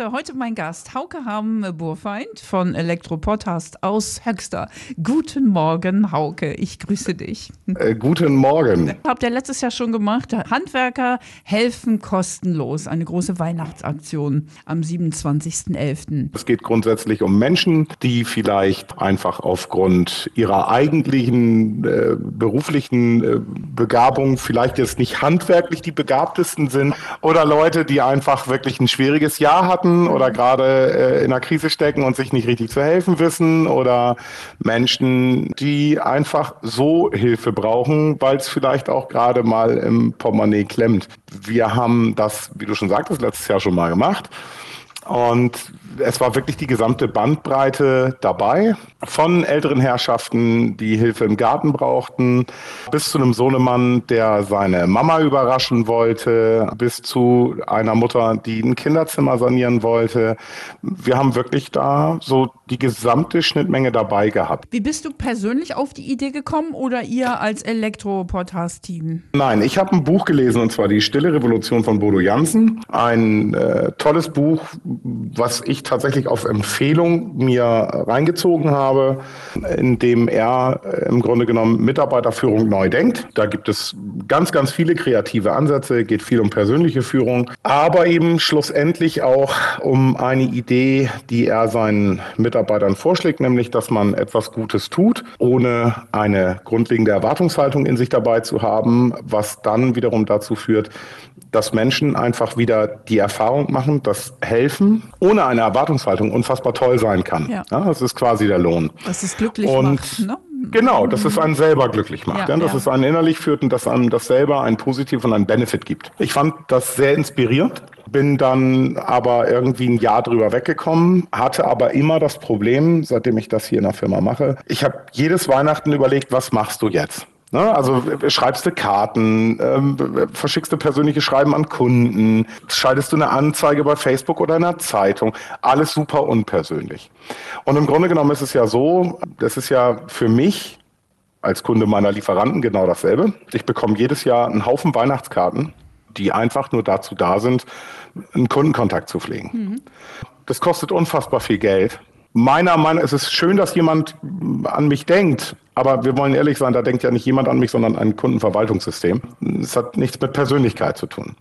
Heute mein Gast, Hauke Ham Burfeind von Elektropodcast aus Höxter. Guten Morgen, Hauke, ich grüße dich. Äh, guten Morgen. Habt ihr letztes Jahr schon gemacht. Handwerker helfen kostenlos. Eine große Weihnachtsaktion am 27.11. Es geht grundsätzlich um Menschen, die vielleicht einfach aufgrund ihrer eigentlichen äh, beruflichen äh, Begabung vielleicht jetzt nicht handwerklich die begabtesten sind oder Leute, die einfach wirklich ein schwieriges Jahr hatten hatten oder gerade äh, in einer Krise stecken und sich nicht richtig zu helfen wissen oder Menschen, die einfach so Hilfe brauchen, weil es vielleicht auch gerade mal im Portemonnaie klemmt. Wir haben das, wie du schon sagtest, letztes Jahr schon mal gemacht. Und es war wirklich die gesamte Bandbreite dabei. Von älteren Herrschaften, die Hilfe im Garten brauchten, bis zu einem Sohnemann, der seine Mama überraschen wollte, bis zu einer Mutter, die ein Kinderzimmer sanieren wollte. Wir haben wirklich da so die gesamte Schnittmenge dabei gehabt. Wie bist du persönlich auf die Idee gekommen oder ihr als Elektro-Podcast-Team? Nein, ich habe ein Buch gelesen und zwar Die Stille Revolution von Bodo Jansen. Ein äh, tolles Buch, was ich tatsächlich auf Empfehlung mir reingezogen habe, in dem er äh, im Grunde genommen Mitarbeiterführung neu denkt. Da gibt es ganz, ganz viele kreative Ansätze, geht viel um persönliche Führung, aber eben schlussendlich auch um eine Idee, die er seinen Mitarbeitern vorschlägt, nämlich, dass man etwas Gutes tut, ohne eine grundlegende Erwartungshaltung in sich dabei zu haben, was dann wiederum dazu führt, dass Menschen einfach wieder die Erfahrung machen, dass helfen ohne eine Erwartungshaltung unfassbar toll sein kann. Ja. ja das ist quasi der Lohn. Das ist glücklich und macht, ne? Genau, dass es einen selber glücklich macht, ja, ja, dass es einen innerlich führt und dass einem das selber ein Positiv und ein Benefit gibt. Ich fand das sehr inspirierend, bin dann aber irgendwie ein Jahr drüber weggekommen, hatte aber immer das Problem, seitdem ich das hier in der Firma mache, ich habe jedes Weihnachten überlegt, was machst du jetzt? Ne? Also schreibst du Karten, ähm, verschickst du persönliche Schreiben an Kunden, schaltest du eine Anzeige bei Facebook oder in einer Zeitung. Alles super unpersönlich. Und im Grunde genommen ist es ja so, das ist ja für mich als Kunde meiner Lieferanten genau dasselbe. Ich bekomme jedes Jahr einen Haufen Weihnachtskarten, die einfach nur dazu da sind, einen Kundenkontakt zu pflegen. Mhm. Das kostet unfassbar viel Geld meiner Meinung nach ist es schön, dass jemand an mich denkt. Aber wir wollen ehrlich sein, da denkt ja nicht jemand an mich, sondern ein Kundenverwaltungssystem. Es hat nichts mit Persönlichkeit zu tun.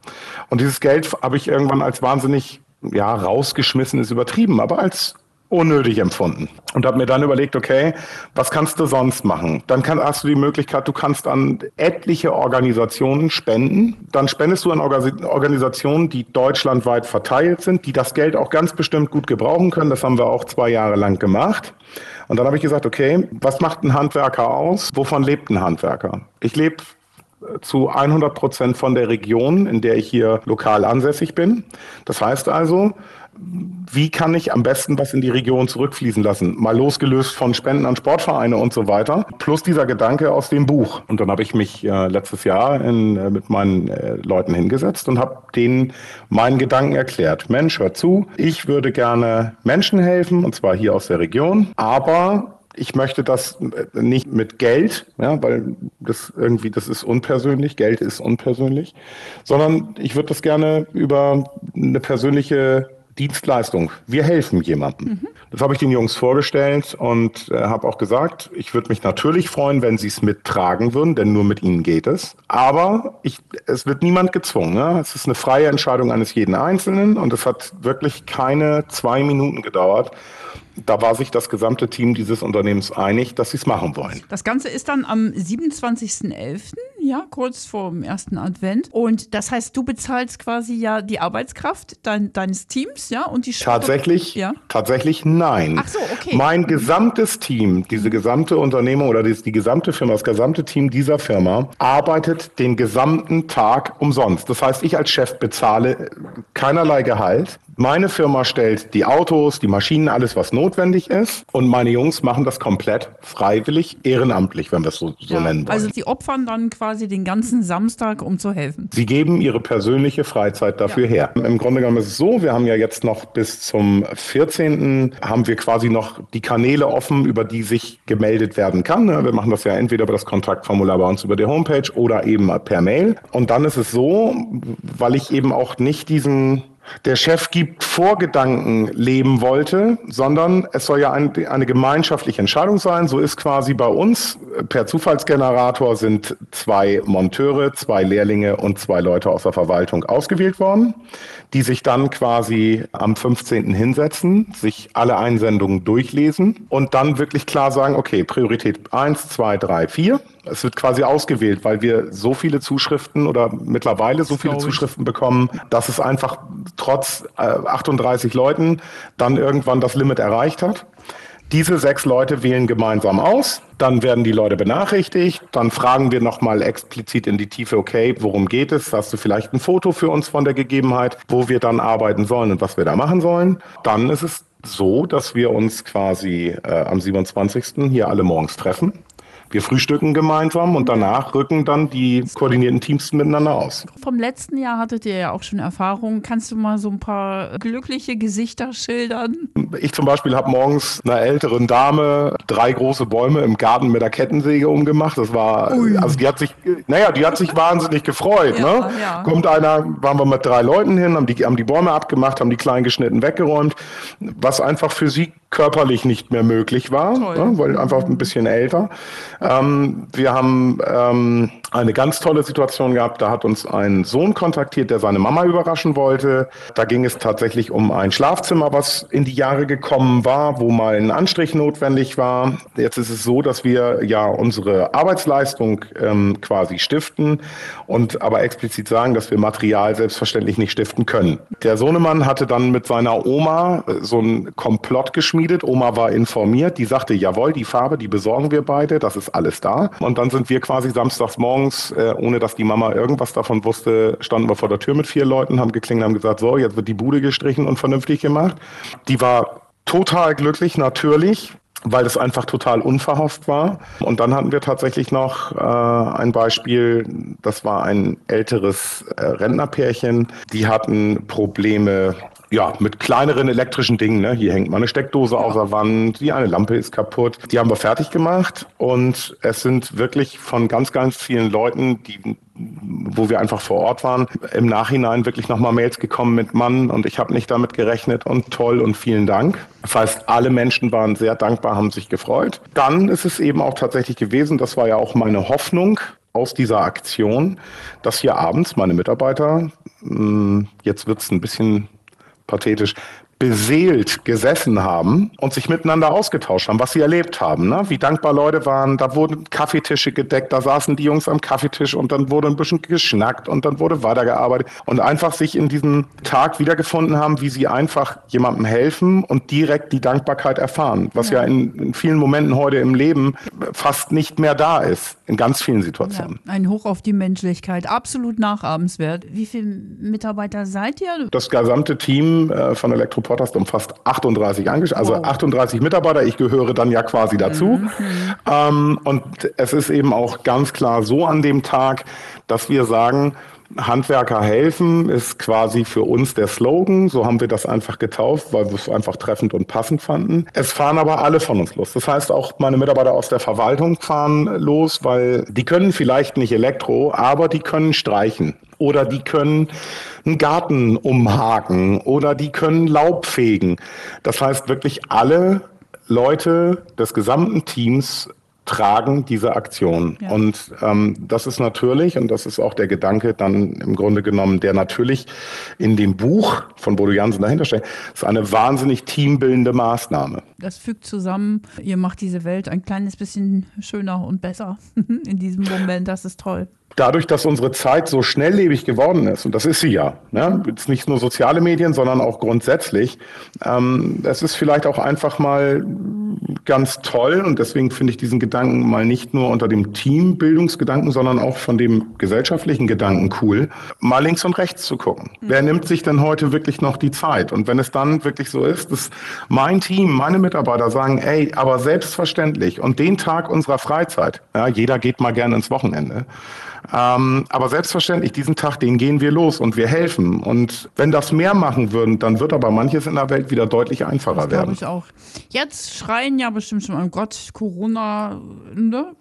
Und dieses Geld habe ich irgendwann als wahnsinnig, ja, rausgeschmissen ist übertrieben, aber als unnötig empfunden und habe mir dann überlegt, okay, was kannst du sonst machen? Dann kann, hast du die Möglichkeit, du kannst an etliche Organisationen spenden. Dann spendest du an Organisationen, die deutschlandweit verteilt sind, die das Geld auch ganz bestimmt gut gebrauchen können. Das haben wir auch zwei Jahre lang gemacht. Und dann habe ich gesagt, okay, was macht ein Handwerker aus? Wovon lebt ein Handwerker? Ich lebe zu 100 Prozent von der Region, in der ich hier lokal ansässig bin. Das heißt also, wie kann ich am besten was in die Region zurückfließen lassen? Mal losgelöst von Spenden an Sportvereine und so weiter. Plus dieser Gedanke aus dem Buch. Und dann habe ich mich äh, letztes Jahr in, äh, mit meinen äh, Leuten hingesetzt und habe denen meinen Gedanken erklärt. Mensch, hör zu, ich würde gerne Menschen helfen, und zwar hier aus der Region, aber ich möchte das nicht mit Geld, ja, weil das irgendwie, das ist unpersönlich, Geld ist unpersönlich, sondern ich würde das gerne über eine persönliche Dienstleistung. Wir helfen jemandem. Mhm. Das habe ich den Jungs vorgestellt und äh, habe auch gesagt, ich würde mich natürlich freuen, wenn sie es mittragen würden, denn nur mit ihnen geht es. Aber ich, es wird niemand gezwungen. Ne? Es ist eine freie Entscheidung eines jeden Einzelnen und es hat wirklich keine zwei Minuten gedauert, da war sich das gesamte Team dieses Unternehmens einig, dass sie es machen wollen. Das Ganze ist dann am 27.11., ja, kurz vor dem ersten Advent. Und das heißt, du bezahlst quasi ja die Arbeitskraft dein, deines Teams, ja, und die Tatsächlich, ja? tatsächlich nein. Ach so, okay. Mein gesamtes Team, diese gesamte Unternehmung oder die, die gesamte Firma, das gesamte Team dieser Firma arbeitet den gesamten Tag umsonst. Das heißt, ich als Chef bezahle keinerlei Gehalt Meine Firma stellt die Autos, die Maschinen, alles, was notwendig ist. Und meine Jungs machen das komplett freiwillig, ehrenamtlich, wenn wir es so, so ja, nennen wollen. Also sie opfern dann quasi den ganzen Samstag, um zu helfen. Sie geben ihre persönliche Freizeit dafür ja. her. Im Grunde genommen ist es so, wir haben ja jetzt noch bis zum 14. haben wir quasi noch die Kanäle offen, über die sich gemeldet werden kann. Wir machen das ja entweder über das Kontaktformular bei uns über die Homepage oder eben per Mail. Und dann ist es so, weil ich eben auch nicht diesen der Chef gibt Vorgedanken leben wollte, sondern es soll ja ein, eine gemeinschaftliche Entscheidung sein. So ist quasi bei uns per Zufallsgenerator sind zwei Monteure, zwei Lehrlinge und zwei Leute aus der Verwaltung ausgewählt worden, die sich dann quasi am 15. hinsetzen, sich alle Einsendungen durchlesen und dann wirklich klar sagen, okay, Priorität eins, zwei, drei, vier es wird quasi ausgewählt, weil wir so viele Zuschriften oder mittlerweile so viele Zuschriften bekommen, dass es einfach trotz äh, 38 Leuten dann irgendwann das Limit erreicht hat. Diese sechs Leute wählen gemeinsam aus, dann werden die Leute benachrichtigt, dann fragen wir nochmal explizit in die Tiefe, okay, worum geht es? Hast du vielleicht ein Foto für uns von der Gegebenheit, wo wir dann arbeiten sollen und was wir da machen sollen? Dann ist es so, dass wir uns quasi äh, am 27. hier alle morgens treffen wir frühstücken gemeinsam und danach rücken dann die koordinierten Teams miteinander aus. Vom letzten Jahr hattet ihr ja auch schon Erfahrungen. Kannst du mal so ein paar glückliche Gesichter schildern? Ich zum Beispiel habe morgens einer älteren Dame drei große Bäume im Garten mit der Kettensäge umgemacht. Das war, Ui. also die hat sich, naja, die hat sich wahnsinnig gefreut. Ja, ne? ja. Kommt einer, waren wir mit drei Leuten hin, haben die, haben die Bäume abgemacht, haben die klein geschnitten weggeräumt, was einfach für sie körperlich nicht mehr möglich war, ne, weil einfach ein bisschen älter. Ähm, wir haben ähm, eine ganz tolle Situation gehabt. Da hat uns ein Sohn kontaktiert, der seine Mama überraschen wollte. Da ging es tatsächlich um ein Schlafzimmer, was in die Jahre gekommen war, wo mal ein Anstrich notwendig war. Jetzt ist es so, dass wir ja unsere Arbeitsleistung ähm, quasi stiften und aber explizit sagen, dass wir Material selbstverständlich nicht stiften können. Der Sohnemann hatte dann mit seiner Oma so ein Komplott geschmiedet. Oma war informiert. Die sagte, jawohl, die Farbe, die besorgen wir beide. Das ist alles da. Und dann sind wir quasi samstags morgens morgens, äh, ohne dass die Mama irgendwas davon wusste, standen wir vor der Tür mit vier Leuten, haben geklingelt, haben gesagt, so, jetzt wird die Bude gestrichen und vernünftig gemacht. Die war total glücklich, natürlich weil es einfach total unverhofft war. Und dann hatten wir tatsächlich noch äh, ein Beispiel, das war ein älteres äh, Rentnerpärchen, die hatten Probleme ja, mit kleineren elektrischen Dingen. Ne? Hier hängt mal eine Steckdose ja. aus der Wand, die eine Lampe ist kaputt. Die haben wir fertig gemacht und es sind wirklich von ganz, ganz vielen Leuten, die wo wir einfach vor Ort waren, im Nachhinein wirklich nochmal Mails gekommen mit Mann und ich habe nicht damit gerechnet und toll und vielen Dank. Das heißt, alle Menschen waren sehr dankbar, haben sich gefreut. Dann ist es eben auch tatsächlich gewesen, das war ja auch meine Hoffnung, aus dieser Aktion, dass hier abends meine Mitarbeiter, hm, jetzt wird es ein bisschen pathetisch, beseelt gesessen haben und sich miteinander ausgetauscht haben, was sie erlebt haben, ne? wie dankbar Leute waren. Da wurden Kaffeetische gedeckt, da saßen die Jungs am Kaffeetisch und dann wurde ein bisschen geschnackt und dann wurde weitergearbeitet und einfach sich in diesem Tag wiedergefunden haben, wie sie einfach jemandem helfen und direkt die Dankbarkeit erfahren, was ja, ja in, in, vielen Momenten heute im Leben fast nicht mehr da ist, in ganz vielen Situationen. Ja, ein Hoch auf die Menschlichkeit, absolut nachahmenswert. Wie viele Mitarbeiter seid ihr? Das gesamte Team äh, von Elektro Podcast umfasst 38 Angestellte, also wow. 38 Mitarbeiter. Ich gehöre dann ja quasi dazu. Mhm. Ähm, und es ist eben auch ganz klar so an dem Tag, dass wir sagen, Handwerker helfen ist quasi für uns der Slogan. So haben wir das einfach getauft, weil wir es einfach treffend und passend fanden. Es fahren aber alle von uns los. Das heißt, auch meine Mitarbeiter aus der Verwaltung fahren los, weil die können vielleicht nicht Elektro, aber die können streichen oder die können einen Garten umhaken oder die können Laub fegen. Das heißt wirklich alle Leute des gesamten Teams tragen diese Aktion. Ja. Und ähm, das ist natürlich, und das ist auch der Gedanke dann im Grunde genommen, der natürlich in dem Buch von Bodo Jansen dahinter steht, ist eine wahnsinnig teambildende Maßnahme. Das fügt zusammen, ihr macht diese Welt ein kleines bisschen schöner und besser in diesem Moment, das ist toll. dadurch, dass unsere Zeit so schnelllebig geworden ist, und das ist sie ja, ne? jetzt nicht nur soziale Medien, sondern auch grundsätzlich, ähm, es ist vielleicht auch einfach mal ganz toll und deswegen finde ich diesen Gedanken mal nicht nur unter dem Teambildungsgedanken, sondern auch von dem gesellschaftlichen Gedanken cool, mal links und rechts zu gucken. Mhm. Wer nimmt sich denn heute wirklich noch die Zeit? Und wenn es dann wirklich so ist, dass mein Team, meine Mitarbeiter sagen, ey, aber selbstverständlich und den Tag unserer Freizeit, ja, jeder geht mal gerne ins Wochenende, ähm, aber selbstverständlich, diesen Tag, den gehen wir los und wir helfen. Und wenn das mehr machen würden, dann wird aber manches in der Welt wieder deutlich einfacher das werden. ich auch. Jetzt schreien ja bestimmt schon, oh Gott, Corona, ne?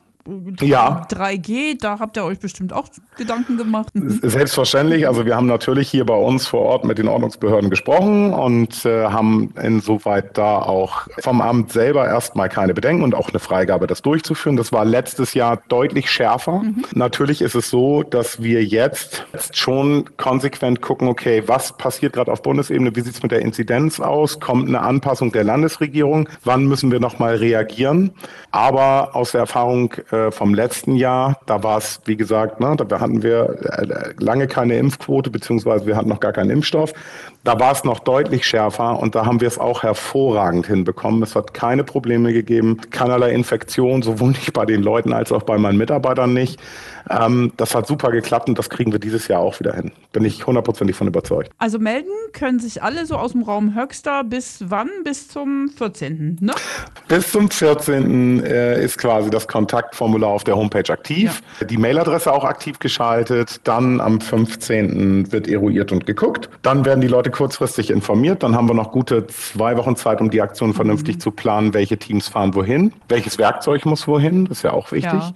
Ja. 3G, da habt ihr euch bestimmt auch Gedanken gemacht. Selbstverständlich. Also wir haben natürlich hier bei uns vor Ort mit den Ordnungsbehörden gesprochen und äh, haben insoweit da auch vom Amt selber erstmal keine Bedenken und auch eine Freigabe, das durchzuführen. Das war letztes Jahr deutlich schärfer. Mhm. Natürlich ist es so, dass wir jetzt schon konsequent gucken, okay, was passiert gerade auf Bundesebene, wie sieht es mit der Inzidenz aus, kommt eine Anpassung der Landesregierung, wann müssen wir nochmal reagieren. Aber aus der Erfahrung äh, vom letzten Jahr, da war es, wie gesagt, ne, da hatten wir äh, lange keine Impfquote, beziehungsweise wir hatten noch gar keinen Impfstoff. Da war es noch deutlich schärfer und da haben wir es auch hervorragend hinbekommen. Es hat keine Probleme gegeben, keinerlei Infektion, sowohl nicht bei den Leuten als auch bei meinen Mitarbeitern nicht. Ähm, das hat super geklappt und das kriegen wir dieses Jahr auch wieder hin. Bin ich hundertprozentig von überzeugt. Also melden können sich alle so aus dem Raum Höxter bis wann? Bis zum 14. Ne? Bis zum 14. Äh, ist quasi das Kontaktformular auf der Homepage aktiv. Ja. Die Mailadresse auch aktiv geschaltet. Dann am 15. wird eruiert und geguckt. Dann werden die Leute kurzfristig informiert. Dann haben wir noch gute zwei Wochen Zeit, um die Aktion vernünftig mhm. zu planen, welche Teams fahren wohin, welches Werkzeug muss wohin. Das ist ja auch wichtig. Ja.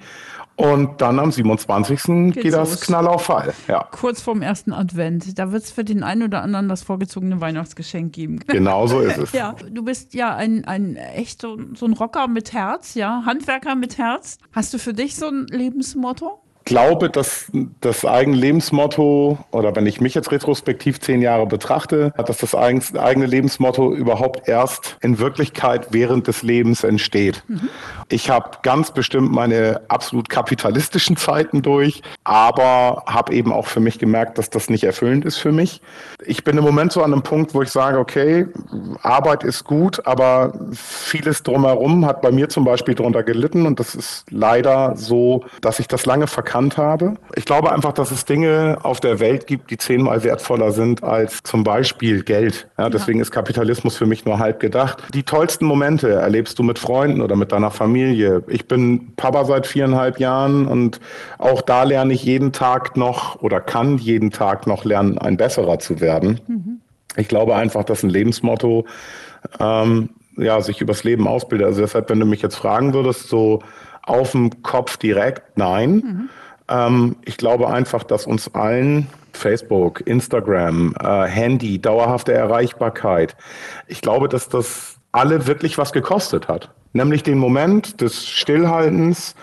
Und dann am 27. Geht's geht das los. Knall auf Fall. Ja. Kurz vorm ersten Advent. Da wird es für den einen oder anderen das vorgezogene Weihnachtsgeschenk geben. Genau so ist es. ja, du bist ja ein, ein echt so, so ein Rocker mit Herz, ja, Handwerker mit Herz. Hast du für dich so ein Lebensmotto? Glaube, dass das eigene Lebensmotto, oder wenn ich mich jetzt retrospektiv zehn Jahre betrachte, dass das eigene Lebensmotto überhaupt erst in Wirklichkeit während des Lebens entsteht. Mhm. Ich habe ganz bestimmt meine absolut kapitalistischen Zeiten durch, aber habe eben auch für mich gemerkt, dass das nicht erfüllend ist für mich. Ich bin im Moment so an einem Punkt, wo ich sage, okay, Arbeit ist gut, aber vieles drumherum hat bei mir zum Beispiel darunter gelitten und das ist leider so, dass ich das lange verkannt erkannt habe. Ich glaube einfach, dass es Dinge auf der Welt gibt, die zehnmal wertvoller sind als zum Beispiel Geld. Ja, deswegen ja. ist Kapitalismus für mich nur halb gedacht. Die tollsten Momente erlebst du mit Freunden oder mit deiner Familie. Ich bin Papa seit viereinhalb Jahren und auch da lerne ich jeden Tag noch oder kann jeden Tag noch lernen, ein besserer zu werden. Mhm. Ich glaube einfach, dass ein Lebensmotto ähm, ja, sich übers Leben ausbildet. Also deshalb, wenn du mich jetzt fragen würdest, so auf dem Kopf direkt, nein. Mhm. Ähm, ich glaube einfach, dass uns allen Facebook, Instagram, äh, Handy, dauerhafte Erreichbarkeit, ich glaube, dass das alle wirklich was gekostet hat. Nämlich den Moment des Stillhaltens,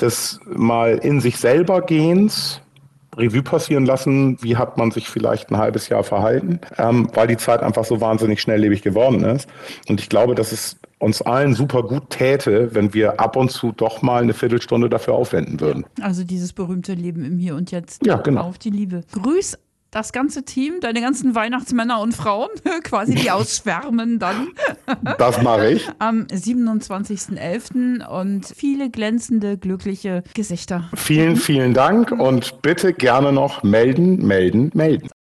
des mal in sich selber Gehens, Revue passieren lassen, wie hat man sich vielleicht ein halbes Jahr verhalten, ähm, weil die Zeit einfach so wahnsinnig schnelllebig geworden ist. Und ich glaube, dass es uns allen super gut täte, wenn wir ab und zu doch mal eine Viertelstunde dafür aufwenden würden. Also dieses berühmte Leben im Hier und Jetzt. Ja, genau. Auf die Liebe. Grüß das ganze Team, deine ganzen Weihnachtsmänner und Frauen, quasi die ausschwärmen dann. Das mache ich. Am 27.11. und viele glänzende, glückliche Gesichter. Vielen, vielen Dank und bitte gerne noch melden, melden, melden.